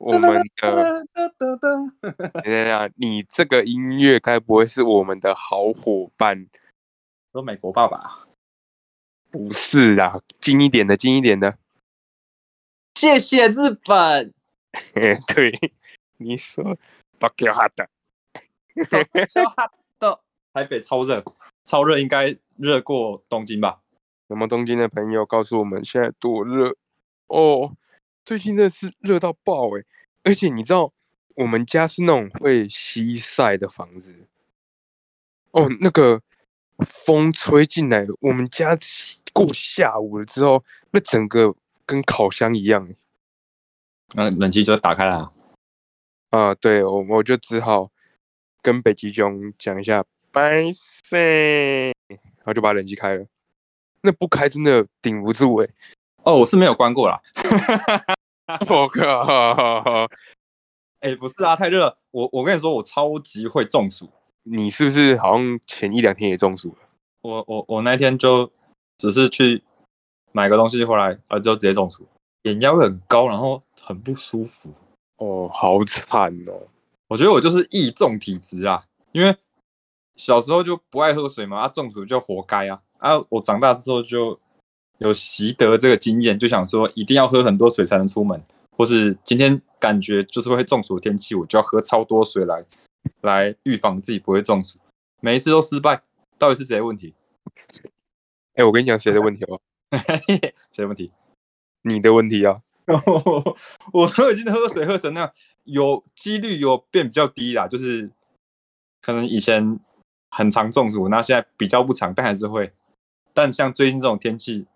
我们的？等等等，你这个音乐该不会是我们的好伙伴？说美国爸爸，不是啦，近一点的，近一点的。谢谢日本。对，你说巴克哈的，的台北超热，超热，应该热过东京吧？有没有东京的朋友告诉我们现在多热？哦，最近真的是热到爆哎！而且你知道，我们家是那种会西晒的房子。哦，那个风吹进来，我们家过下午了之后，那整个跟烤箱一样。那冷气就打开了。啊，对，我我就只好跟北极熊讲一下，拜拜，然后就把冷气开了。那不开真的顶不住哎。哦，我是没有关过啦。我靠！哎，不是啊，太热。我我跟你说，我超级会中暑。你是不是好像前一两天也中暑了？我我我那天就只是去买个东西回来，啊，就直接中暑，眼压会很高，然后很不舒服。哦，好惨哦！我觉得我就是易中体质啊，因为小时候就不爱喝水嘛，啊，中暑就活该啊！啊，我长大之后就有习得这个经验，就想说一定要喝很多水才能出门，或是今天感觉就是会中暑的天气，我就要喝超多水来来预防自己不会中暑。每一次都失败，到底是谁的问题？哎，我跟你讲，谁的问题哦？谁的问题？你的问题啊！我都已经喝水喝成那样，有几率有变比较低啦，就是可能以前很常中暑，那现在比较不常，但还是会。但像最近这种天气，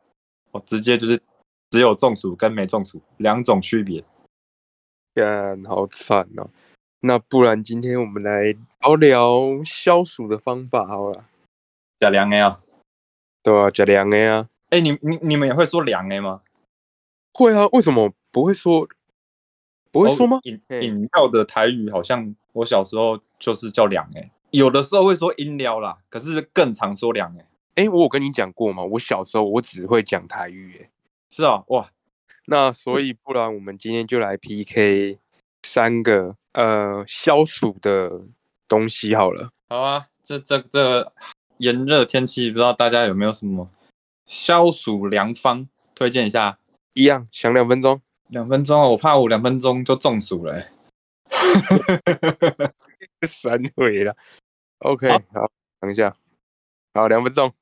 我直接就是只有中暑跟没中暑两种区别。干，好惨哦！那不然今天我们来聊聊消暑的方法好了。加凉 A 啊？对啊，加凉 A 啊。哎，你你你们也会说凉 A 吗？会啊，为什么不会说？不会说吗？饮饮料的台语好像我小时候就是叫凉哎，有的时候会说饮料啦，可是更常说凉哎。哎，我有跟你讲过吗？我小时候我只会讲台语哎。是啊，哇，那所以不然我们今天就来 PK 三个呃消暑的东西好了。好啊，这这这炎热天气，不知道大家有没有什么消暑良方推荐一下？一样，想两分钟，两分钟我怕我两分钟就中暑了，三回了。OK，好，等一下，好，两分钟。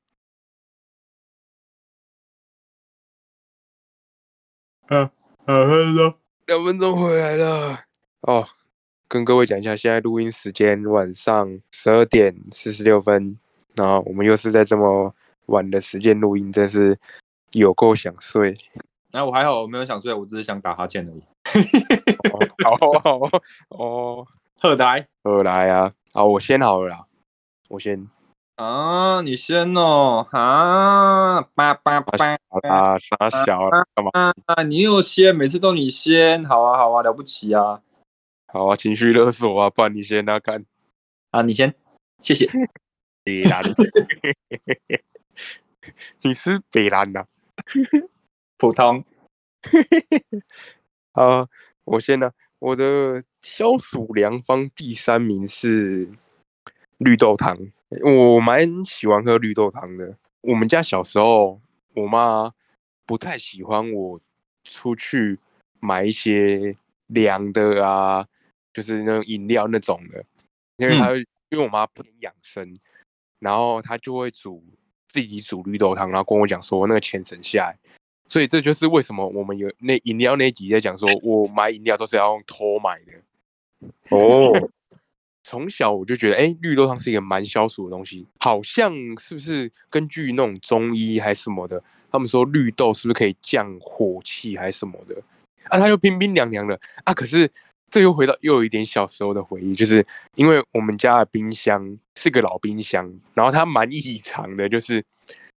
嗯，两分钟，两分钟回来了。哦，跟各位讲一下，现在录音时间晚上十二点四十六分，然后我们又是在这么晚的时间录音，真是有够想睡。那我还好，我没有想睡，我只是想打哈欠而已。好好哦，贺来贺来啊！好，我先好了啦，我先啊，你先哦，啊，叭叭叭啊，傻小干嘛？啊，你又先，每次都你先，好啊，好啊，了不起啊！好啊，情绪勒索啊，不然你先啊，看啊，你先，谢谢。北兰，你是北兰呐？普通，啊，我先呢，我的消暑良方第三名是绿豆汤，我蛮喜欢喝绿豆汤的。我们家小时候，我妈不太喜欢我出去买一些凉的啊，就是那种饮料那种的，因为她因为我妈不养生，然后她就会煮自己煮绿豆汤，然后跟我讲说那个钱省下来。所以这就是为什么我们有那饮料那集在讲说，我买饮料都是要用偷买的。哦，从小我就觉得，哎，绿豆汤是一个蛮消暑的东西，好像是不是根据那种中医还是什么的，他们说绿豆是不是可以降火气还是什么的？啊，它又冰冰凉凉的啊，可是这又回到又有一点小时候的回忆，就是因为我们家的冰箱是个老冰箱，然后它蛮异常的，就是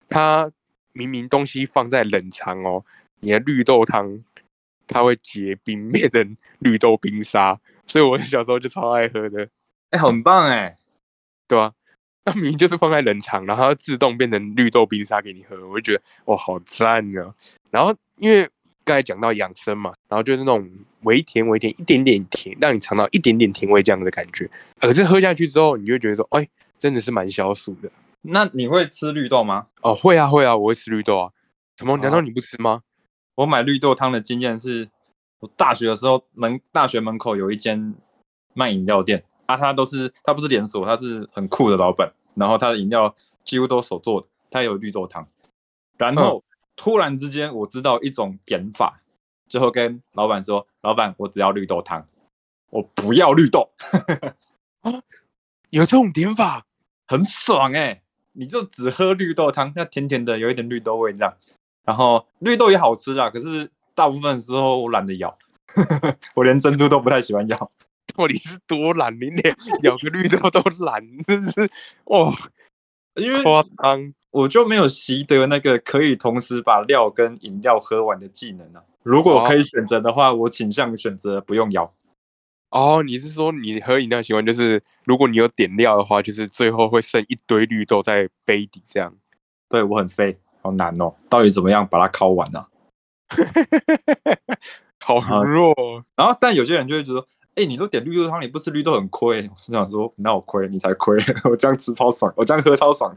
它明明东西放在冷藏哦，你的绿豆汤它会结冰变成绿豆冰沙，所以我小时候就超爱喝的，哎、很棒哎、对啊、那明明就是放在冷藏，然后它自动变成绿豆冰沙给你喝，我就觉得哇好赞啊！然后因为刚才讲到养生嘛，然后就是那种微甜微甜，一点点甜，让你尝到一点点甜味这样的感觉。可是喝下去之后，你就会觉得说，哎，真的是蛮消暑的。那你会吃绿豆吗？哦，会啊会啊，我会吃绿豆啊。什么？难道啊你不吃吗？我买绿豆汤的经验是，我大学的时候门大学门口有一间卖饮料店啊，他都是他不是连锁，他是很酷的老板，然后他的饮料几乎都手做的，他有绿豆汤。然后、突然之间我知道一种点法，最后跟老板说：“老板，我只要绿豆汤，我不要绿豆。有这种点法？”很爽哎、你就只喝绿豆汤，那甜甜的，有一点绿豆味这样。然后绿豆也好吃啦，可是大部分时候我懒得咬，我连珍珠都不太喜欢咬。到底是多懒？你连咬个绿豆都懒，真是哇因为夸张！我就没有习得那个可以同时把料跟饮料喝完的技能啊。如果可以选择的话，我倾向选择不用咬。哦，你是说你喝饮料习惯就是，如果你有点料的话，就是最后会剩一堆绿豆在杯底这样。对我很废，好难哦。到底怎么样把它烤完呢、啊？好 好弱哦，然后，但有些人就会觉得说，哎、你都点绿豆汤，你不吃绿豆很亏。我就想说，那我亏，你才亏。我这样吃超爽，我这样喝超爽，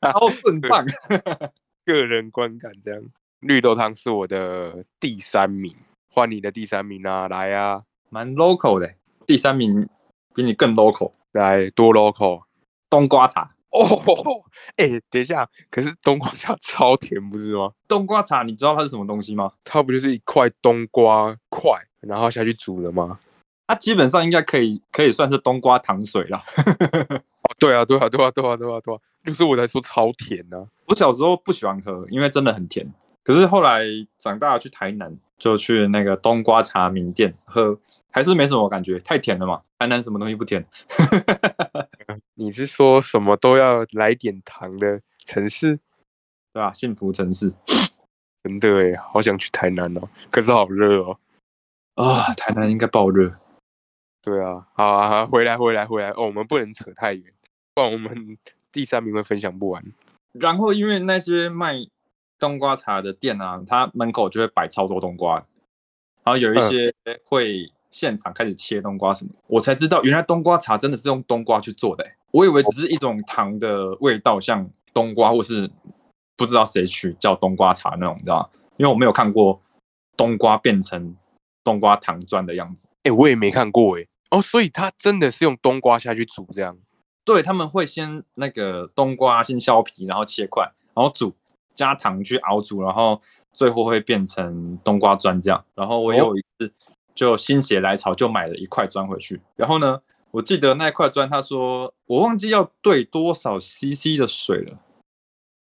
超顺畅。个人观感这样。绿豆汤是我的第三名，换你的第三名啊，来啊，蛮 local 的。第三名比你更 local，来多 local 冬瓜茶。哦。哎、等一下，可是冬瓜茶超甜不是吗？冬瓜茶，你知道它是什么东西吗？它不就是一块冬瓜块，然后下去煮的吗？它基本上应该可以可以算是冬瓜糖水啦。哦，对啊，对啊，对啊，对啊，对啊，对啊，就是我来说超甜啊、我小时候不喜欢喝，因为真的很甜。可是后来长大去台南，就去那个冬瓜茶名店喝，还是没什么感觉，太甜了嘛。台南什么东西不甜？你是说什么都要来点糖的城市？对吧？幸福城市真的诶，好想去台南哦，可是好热哦。啊、台南应该爆热。对啊，好啊，好回来，回来，回来哦，我们不能扯太远，不然我们 第三名会分享不完。然后因为那些卖冬瓜茶的店啊，它门口就会摆超多冬瓜，然后有一些会现场开始切冬瓜什么，我才知道原来冬瓜茶真的是用冬瓜去做的欸、我以为只是一种糖的味道，像冬瓜或是不知道谁取叫冬瓜茶那种，你知道吗？因为我没有看过冬瓜变成冬瓜糖砖的样子。哎、我也没看过诶。哦，所以它真的是用冬瓜下去煮这样。对，他们会先那个冬瓜先削皮，然后切块，然后煮，加糖去熬煮，然后最后会变成冬瓜砖这样。然后我有一次就心血来潮，就买了一块砖回去。然后呢，我记得那块砖，他说我忘记要兑多少 CC 的水了，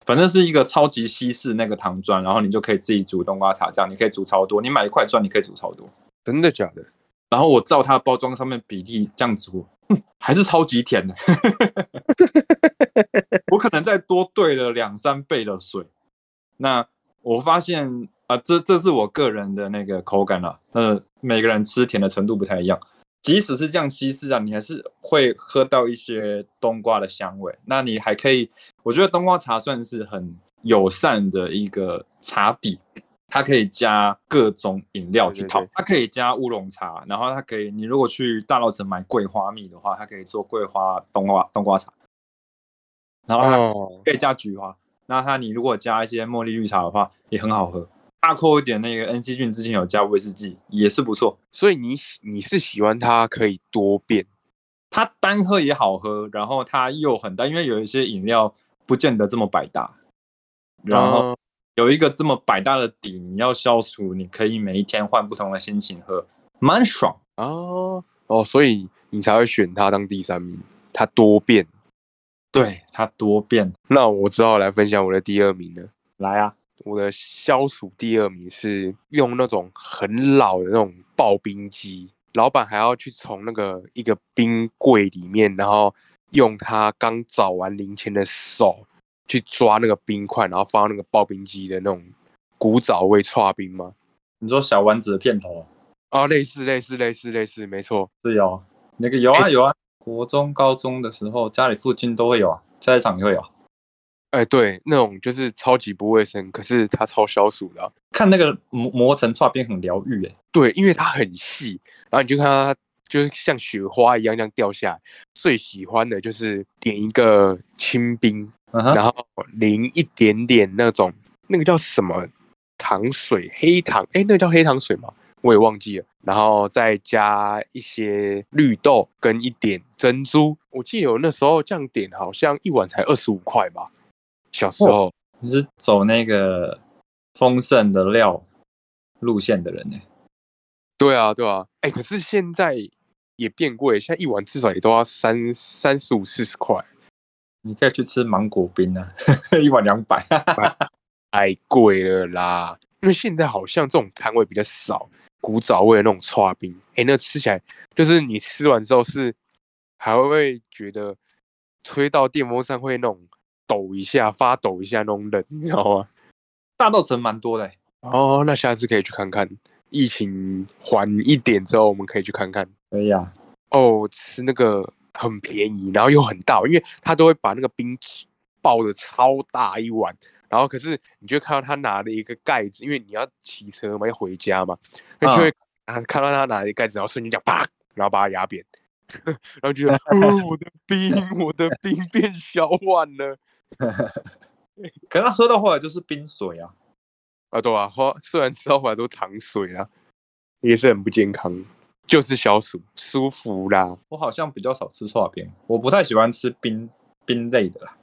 反正是一个超级稀释那个糖砖，然后你就可以自己煮冬瓜茶，这样你可以煮超多。你买一块砖，你可以煮超多。真的假的？然后我照它包装上面比例这样煮，还是超级甜的。我可能再多兑了两三倍的水。那我发现啊、这这是我个人的那个口感啦。那每个人吃甜的程度不太一样。即使是这样稀释啊，你还是会喝到一些冬瓜的香味。那你还可以，我觉得冬瓜茶算是很友善的一个茶底。它可以加各种饮料去泡对对对，它可以加乌龙茶，然后它可以，你如果去大稻城买桂花蜜的话，它可以做桂花冬瓜冬瓜茶，然后它哦，可以加菊花。那它你如果加一些茉莉绿茶的话，也很好喝。大扣一点那个 N C 菌之前有加威士忌，也是不错。所以你喜你是喜欢它可以多变它单喝也好喝，然后它又很淡，因为有一些饮料不见得这么百搭。然后哦有一个这么百搭的底，你要消暑，你可以每一天换不同的心情喝，蛮爽。哦哦，所以你才会选它当第三名，它多变。对，它多变。那我只好来分享我的第二名了。来啊，我的消暑第二名是用那种很老的那种刨冰机，老板还要去从那个一个冰柜里面，然后用他刚找完零钱的手去抓那个冰块，然后放到那个刨冰机的那种古早味刨冰吗？你说小丸子的片头啊，类似类似类似类似，没错。是有那个有啊有啊，国中高中的时候家里附近都会有啊，菜市场也会有。哎，对，那种就是超级不卫生，可是它超消暑的啊、看那个磨磨成串边很疗愈哎，对，因为它很细，然后你就看它就是像雪花一样这样掉下来。最喜欢的就是点一个清冰，然后淋一点点那种那个叫什么糖水，黑糖，哎，那个叫黑糖水吗？我也忘记了。然后再加一些绿豆跟一点珍珠。我记得我那时候这样点，好像一碗才二十五块吧。小时候，你是走那个丰盛的料路线的人呢？对啊，对啊。哎，可是现在也变贵，现在一碗至少也都要三三十五、四十块，你可以去吃芒果冰啊，一碗两百。太贵了啦。因为现在好像这种摊位比较少，古早味的那种刨冰，哎，那吃起来就是你吃完之后是还会觉得吹到电风扇会那种抖一下、发抖一下那种冷，你知道吗？大稻城蛮多的欸，哦，那下次可以去看看。疫情缓一点之后，我们可以去看看。可以啊。哦，吃那个很便宜，然后又很大，因为他都会把那个冰爆的超大一碗，然后可是你就看到他拿了一个盖子，因为你要骑车嘛，要回家嘛，那就会啊看到他拿了一个盖子，然后瞬间讲啪，然后把它压扁，然后觉得 哦，我的冰，我的冰变小碗了。可是他喝到后来就是冰水啊。啊，对啊，喝虽然吃到后来都糖水啦，也是很不健康，就是消暑舒服啦。我好像比较少吃串冰，我不太喜欢吃冰冰类的啦。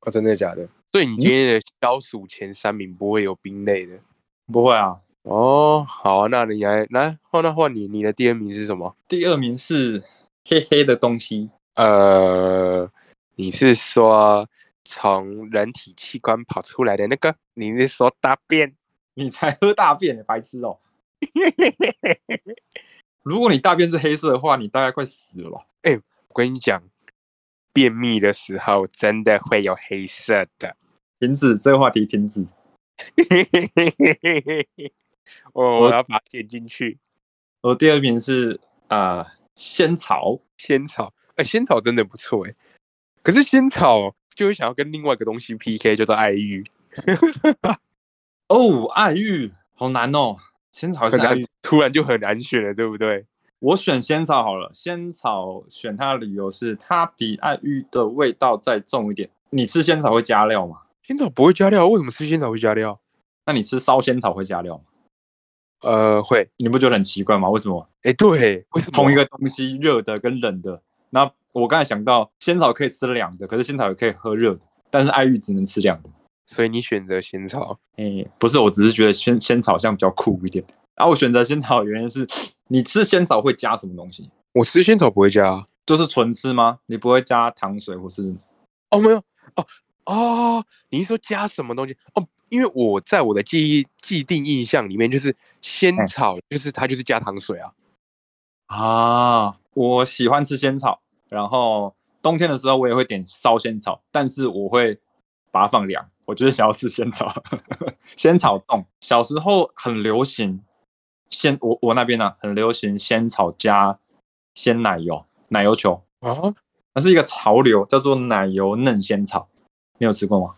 啊，真的假的？所以你今天的消暑前三名不会有冰类的？不会啊，哦，好啊，那你来来换那换你，你的第二名是什么？第二名是黑黑的东西，呃，你是说从人体器官跑出来的那个？你是说大便？你才喝大便呢，白痴哦、如果你大便是黑色的话，你大概快死了吧？我跟你讲，便秘的时候真的会有黑色的。停止这个话题，停止。我我要把它剪进去。我第二名是啊、呃仙草，仙草，哎、仙草真的不错哎。可是仙草就会想要跟另外一个东西 PK，叫做爱玉，哦，爱玉好难哦，仙草还是很难爱玉？，突然就很难选了，对不对？我选仙草好了。仙草选它的理由是它比爱玉的味道再重一点。你吃仙草会加料吗？仙草不会加料，为什么吃仙草会加料？那你吃烧仙草会加料吗？呃，会。你不觉得很奇怪吗？为什么哎、对，为什么？同一个东西热的跟冷的？那我刚才想到仙草可以吃凉的，可是仙草也可以喝热的，但是爱玉只能吃凉的。所以你选择仙草。诶、不是，我只是觉得仙仙草像比较酷一点。啊，我选择仙草的原因是，你吃仙草会加什么东西？我吃仙草不会加。就是纯吃吗？你不会加糖水或是？哦，没有。哦哦，你是说加什么东西？哦，因为我在我的记忆既定印象里面，就是仙嗯草，就是它就是加糖水啊。啊，我喜欢吃仙草，然后冬天的时候我也会点烧仙草，但是我会把它放凉。我就是想要吃仙草，仙草冻。小时候很流行仙，我我那边呢、很流行仙草加鲜奶油，奶油球，啊那是一个潮流，叫做奶油嫩仙草。你有吃过吗？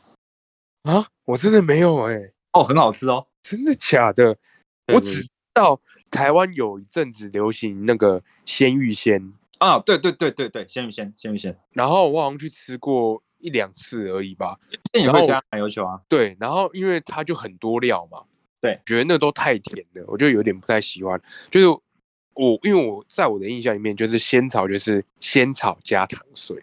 啊！我真的没有哎、哦，很好吃哦。真的假的？我只知道台湾有一阵子流行那个鲜芋仙，啊，对对对对对，鲜芋仙，鲜芋仙，然后我好像去吃过一两次而已吧。然后也会加奶油球啊。对，然后因为它就很多料嘛，对，觉得那都太甜了，我就有点不太喜欢。就是我因为我在我的印象里面，就是仙草就是仙草加糖水。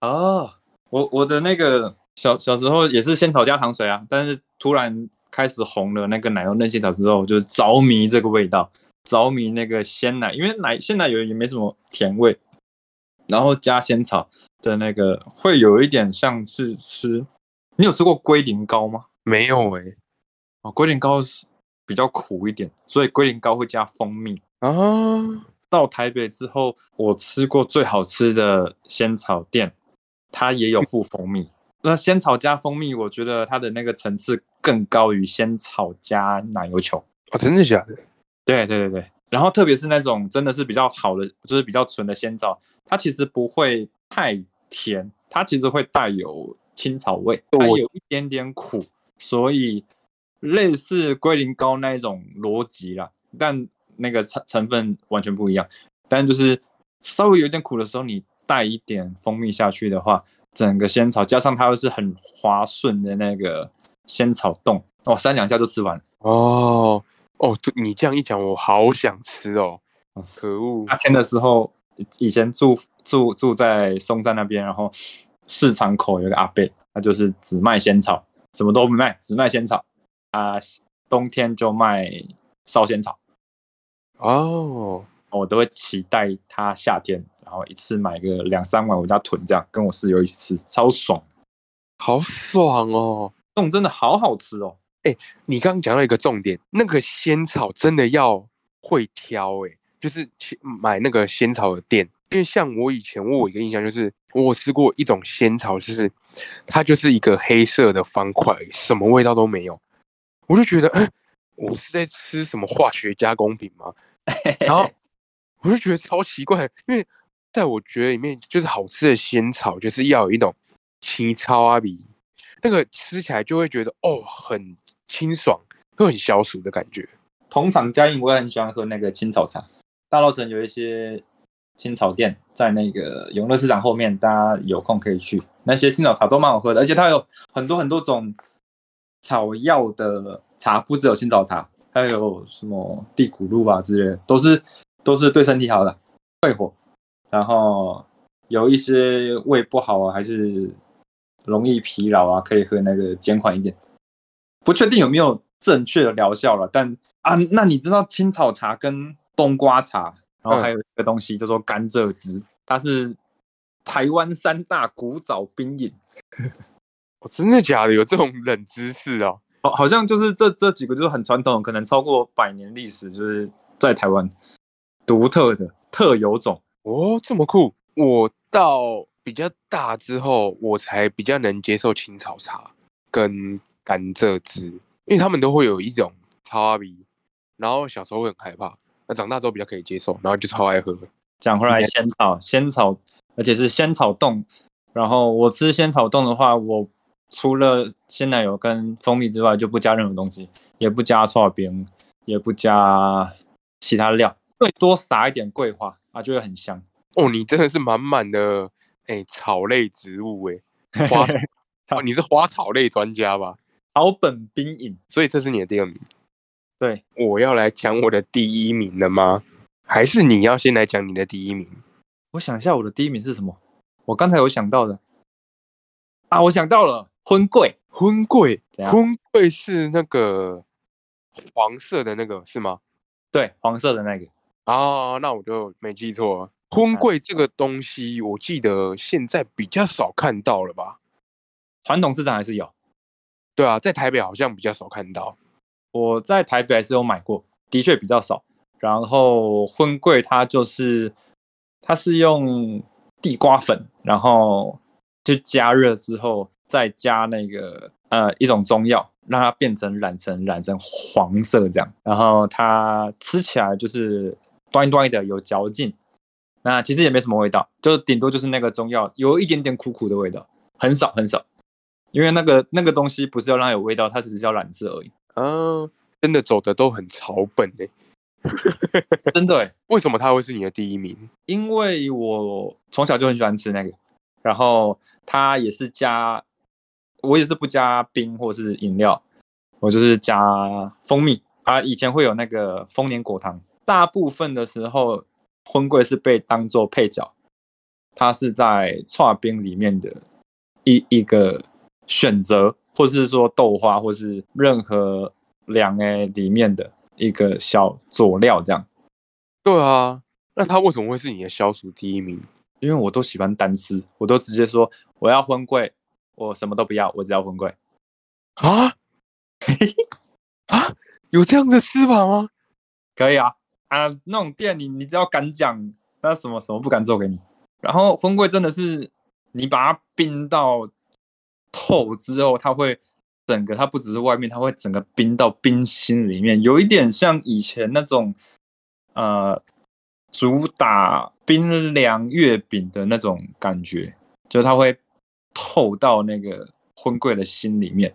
哦，我我的那个小小时候也是仙草加糖水啊，但是突然开始红了那个奶油嫩仙草之后，就着迷这个味道，着迷那个鲜奶，因为奶鲜奶油也没什么甜味，然后加仙草的那个会有一点像是吃，你有吃过龟苓膏吗？没有哎、哦，龟苓膏是比较苦一点，所以龟苓膏会加蜂蜜，啊，到台北之后，我吃过最好吃的仙草店，它也有附蜂蜜。那仙草加蜂蜜，我觉得它的那个层次更高于仙草加奶油球。哦，真的假的？对对对对，然后特别是那种真的是比较好的，就是比较纯的仙草，它其实不会太甜，它其实会带有青草味，还有一点点苦，所以类似龟苓膏那一种逻辑啦，但那个成成分完全不一样。但就是稍微有点苦的时候，你带一点蜂蜜下去的话，整个仙草加上它又是很滑顺的那个仙草冻，哦，三两下就吃完。哦。哦，你这样一讲，我好想吃哦！可恶！夏天的时候，以前住住住在松山那边，然后市场口有个阿伯，他就是只卖仙草，什么都不卖，只卖仙草。啊，冬天就卖烧仙草。哦，我都会期待他夏天，然后一次买个两三碗，我家囤这样，跟我室友一起吃，超爽，好爽哦！这种真的好好吃哦。哎，你刚刚讲到一个重点，那个仙草真的要会挑，哎，就是去买那个仙草的店，因为像我以前我有一个印象，就是我吃过一种仙草，就是它就是一个黑色的方块，什么味道都没有，我就觉得，嗯，我是在吃什么化学加工品吗？然后我就觉得超奇怪，因为在我觉得里面，就是好吃的仙草，就是要有一种青草啊比那个吃起来就会觉得哦很。清爽，会很消暑的感觉。同场加印，我也很喜欢喝那个青草茶。大稻城有一些青草店，在那个永乐市场后面，大家有空可以去。那些青草茶都蛮好喝的，而且它有很多很多种草药的茶，不只有青草茶，还有什么地骨露啊之类的，都是都是对身体好的，退火。然后有一些胃不好啊，还是容易疲劳啊，可以喝那个减缓一点。不确定有没有正确的疗效了，但啊，那你知道青草茶跟冬瓜茶，然后还有一个东西叫做甘蔗汁，它是台湾三大古早冰饮。哦，真的假的？有这种冷知识哦？好，好像就是这这几个就是很传统，可能超过百年历史，就是在台湾独特的特有种。哦，这么酷！我到比较大之后，我才比较能接受青草茶跟。甘蔗汁，因为他们都会有一种超阿鼻，然后小时候会很害怕，那长大之后比较可以接受，然后就超爱喝。讲回来，仙草，仙草，而且是仙草冻。然后我吃仙草冻的话，我除了鲜奶油跟蜂蜜之外，就不加任何东西，也不加葱饼，也不加其他料，最多撒一点桂花啊，就会很香。哦，你真的是满满的哎草类植物哎，花草，你是花草类专家吧？草本冰饮，所以这是你的第二名。对，我要来讲我的第一名了吗？还是你要先来讲你的第一名？我想一下，我的第一名是什么？我刚才有想到的啊，我想到了，婚柜，婚柜，婚柜是那个黄色的那个是吗？对，黄色的那个啊，那我就没记错。婚柜这个东西，我记得现在比较少看到了吧？传统市场还是有。对啊，在台北好像比较少看到。我在台北还是有买过，的确比较少。然后荤桂它就是，它是用地瓜粉，然后就加热之后，再加那个呃一种中药，让它变成染成染成黄色这样。然后它吃起来就是端端的有嚼劲，那其实也没什么味道，就顶多就是那个中药有一点点苦苦的味道，很少很少。因为那个那个东西不是要让它有味道，它只是要染色而已。啊，真的走的都很草本哎，真的哎。为什么它会是你的第一名？因为我从小就很喜欢吃那个，然后它也是加，我也是不加冰或是饮料，我就是加蜂蜜啊。以前会有那个丰年果糖，大部分的时候荤桂是被当做配角，它是在串冰里面的一一个。选择，或是说豆花，或是任何凉诶里面的一个小佐料，这样。对啊，那它为什么会是你的消暑第一名？因为我都喜欢单吃，我都直接说我要荤桂，我什么都不要，我只要荤桂。啊？啊？有这样的吃法吗？可以啊，啊，那种店你你只要敢讲，那什么什么不敢做给你。然后荤桂真的是你把它冰到透之后，它会整个它不只是外面，它会整个冰到冰心里面，有一点像以前那种呃主打冰凉月饼的那种感觉，就是它会透到那个荤桂的心里面。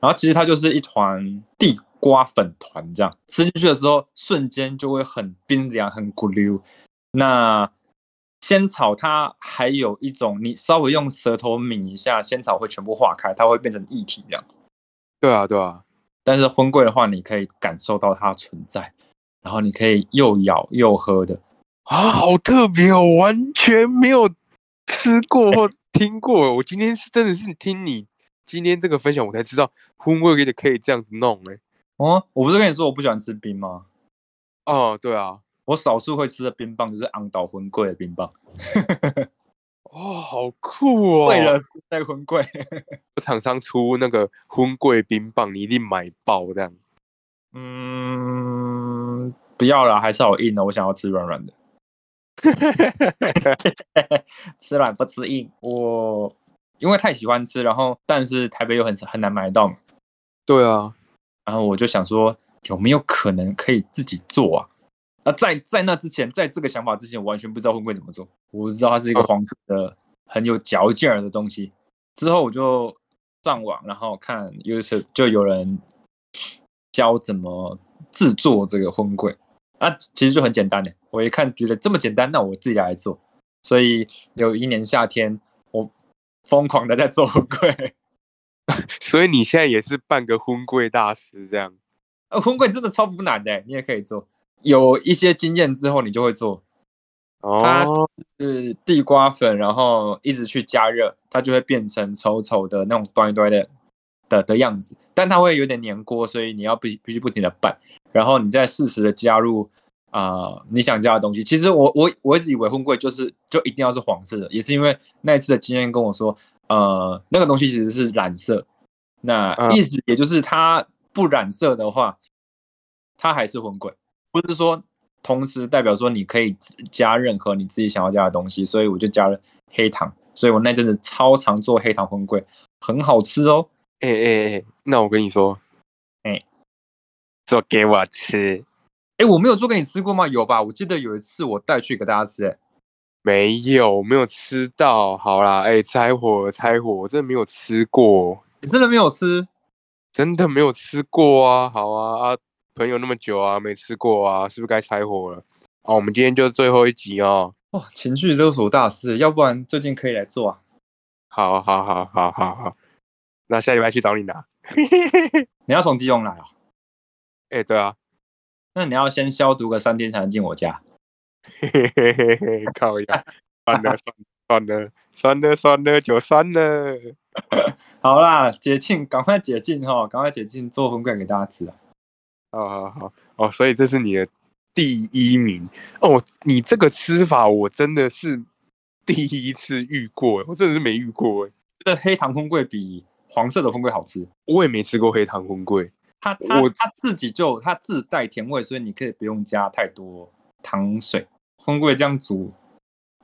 然后其实它就是一团地瓜粉团，这样吃进去的时候，瞬间就会很冰凉、很咕溜。那仙草它还有一种，你稍微用舌头抿一下，仙草会全部化开，它会变成液体这样。对啊，对啊。但是荤桂的话，你可以感受到它存在，然后你可以又咬又喝的啊，好特别哦，完全没有吃过或听过。我今天是真的是听你今天这个分享，我才知道荤桂可以可以这样子弄哎。哦，我不是跟你说我不喜欢吃冰吗？哦，对啊。我少数会吃的冰棒就是昂岛魂贵的冰棒，哦，好酷哦！为了带荤桂，厂商出那个荤贵冰棒，你一定买爆这样。嗯，不要了，还是好硬的，我想要吃软软的。吃软不吃硬，我因为太喜欢吃，然后但是台北又很很难买到嘛。对啊，然后我就想说，有没有可能可以自己做啊？那在在那之前，在这个想法之前，我完全不知道婚柜怎么做。我知道它是一个黄色的、很有嚼劲儿的东西。之后我就上网，然后看 YouTube，就有人教怎么制作这个婚柜。啊，其实就很简单的。我一看觉得这么简单，那我自己来做。所以有一年夏天，我疯狂的在做荤桂。所以你现在也是半个婚柜大师这样？呃，婚柜真的超不难的，你也可以做。有一些经验之后，你就会做。它是地瓜粉，然后一直去加热，它就会变成稠稠的那种端一端的的的样子。但它会有点粘锅，所以你要必必须不停的拌，然后你再适时的加入啊你想加的东西。其实我我我一直以为荤桂就是就一定要是黄色的，也是因为那一次的经验跟我说，呃，那个东西其实是染色。那意思也就是它不染色的话，它还是荤桂。不是说同时代表说你可以加任何你自己想要加的东西，所以我就加了黑糖，所以我那阵子超常做黑糖荤桂，很好吃哦。哎哎哎，那我跟你说，哎，做给我吃。哎，我没有做给你吃过吗？有吧？我记得有一次我带去给大家吃，哎，没有，没有吃到。好啦，哎，拆火，拆火，我真的没有吃过。你真的没有吃？真的没有吃过啊。好啊啊。朋友那么久啊，没吃过啊，是不是该拆火了？哦，我们今天就最后一集哦。哇，情绪勒索大师，要不然最近可以来做啊。好，好，好，好，好，好。那下礼拜去找你拿。你要从基隆来啊？哎，对啊。那你要先消毒个三天才能进我家。靠呀！算了，算了，算了，算了算了，就算了。好啦，解禁，赶快解禁哈，赶快解禁，做荤桂给大家吃啊。好好好哦，所以这是你的第一名哦。你这个吃法我真的是 第一次遇过，我真的是没遇过哎。这黑糖风桂比黄色的风桂好吃，我也没吃过黑糖风桂。它它它自己就它自带甜味，所以你可以不用加太多糖水。风桂这样煮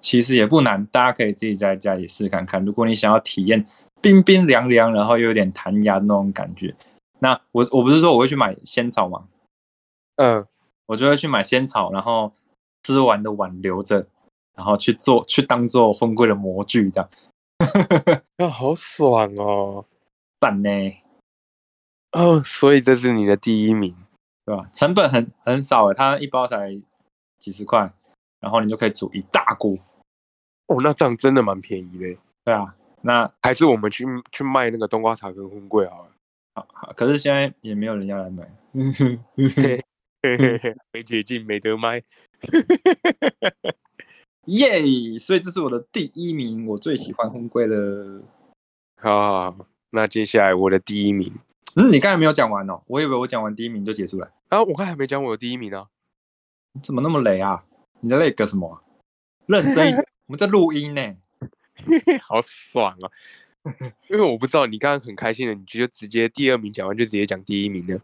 其实也不难，大家可以自己在家里试看看。如果你想要体验冰冰凉凉，然后又有点弹牙那种感觉。那我我不是说我会去买仙草吗？嗯，我就会去买仙草，然后吃完的碗留着，然后去做，去当做荤桂的模具这样。啊，好爽哦，赞呢。哦，所以这是你的第一名，对吧？成本很很少诶，它一包才几十块，然后你就可以煮一大锅。哦，那这样真的蛮便宜的。对啊，那还是我们去去卖那个冬瓜茶跟荤桂好了。好，好，可是现在也没有人要来买，没捷径，没得卖，耶！所以这是我的第一名，我最喜欢红龟了。好，那接下来我的第一名，嗯，你刚才没有讲完哦，我以为我讲完第一名就结束了。啊，我刚才没讲我的第一名呢，怎么那么雷啊？你在累个什么？认真，我们在录音呢，好爽啊！因为我不知道你刚刚很开心的，你就直接第二名讲完就直接讲第一名了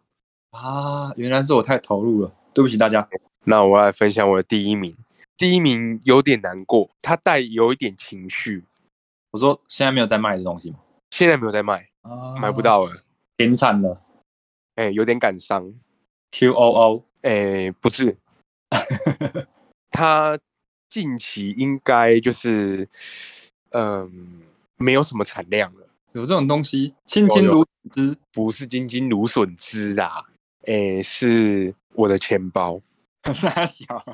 啊！原来是我太投入了，对不起大家。那我来分享我的第一名。第一名有点难过，它带有一点情绪。我说现在没有在卖的东西吗？现在没有在卖，啊买不，到了。停产了。哎、有点感伤。Q O O，哎、不是，它近期应该就是，嗯、没有什么产量了。有这种东西，青青如汁。不是金金芦笋汁啦，哎、是我的钱包。大小，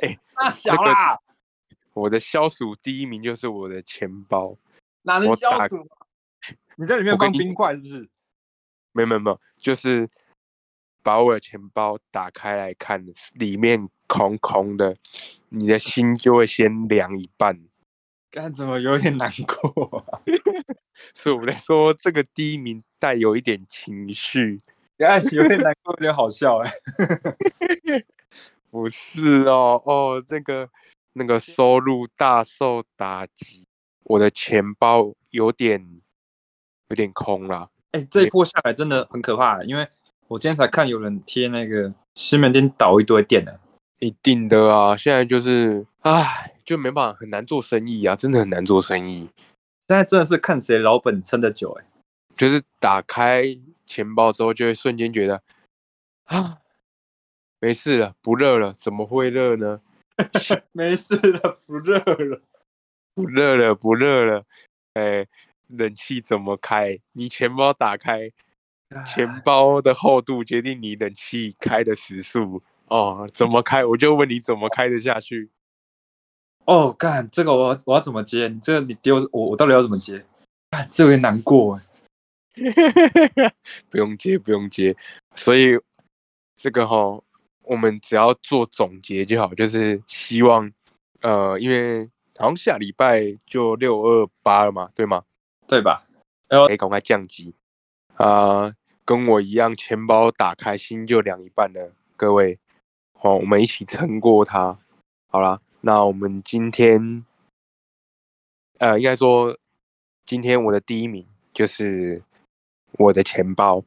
哎大 小啦，我的消暑第一名就是我的钱包。哪能消暑？你在里面放冰块是不是？没有没有没有，就是把我的钱包打开来看，里面空空的，你的心就会先凉一半。干怎么有点难过、啊？所以我来说，这个第一名带有一点情绪，干有点难过，有点好笑哎、不是哦哦，这个那个收入大受打击，我的钱包有点有点空了。哎、这一波下来真的很可怕、因为我今天才看有人贴那个西门町倒一堆店的，一定的啊，现在就是，唉，就没办法，很难做生意啊，真的很难做生意。现在真的是看谁老本撑得久哎、就是打开钱包之后，就会瞬间觉得啊，没事了，不热了，怎么会热呢？没事了，不热了。不热了，不热了，哎，冷气怎么开？你钱包打开，钱包的厚度决定你冷气开的时速哦，怎么开？我就问你怎么开得下去？哦，干这个我要我要怎么接？你这个你丢我，我到底要怎么接？干这个有点难过哎。不用接，不用接。所以这个哈，我们只要做总结就好，就是希望，呃，因为好像下礼拜就六二八了嘛，对吗？对吧？可以赶快降级啊、跟我一样，钱包打开心就凉一半了，各位，好，我们一起撑过它。好啦，那我们今天，呃，应该说，今天我的第一名就是我的钱包，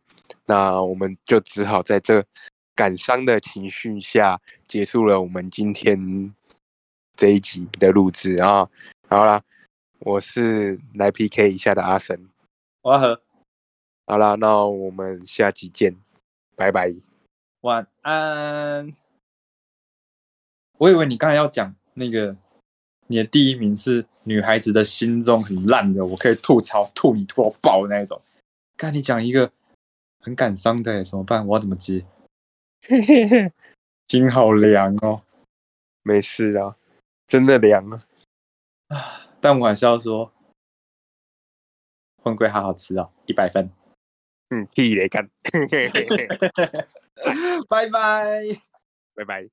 那我们就只好在这感伤的情绪下结束了我们今天这一集的录制啊。好啦，我是来 PK 一下的阿神。我好啦，那我们下集见，拜拜。晚安。我以为你刚才要讲那个，你的第一名是女孩子的心中很烂的，我可以吐槽吐你吐到爆的那一种。刚才你讲一个很感伤的，怎么办？我要怎么接？心好凉哦。没事啊，真的凉啊。但我还是要说，混龟好好吃哦，一百分。嗯，屁来干，拜拜。拜拜。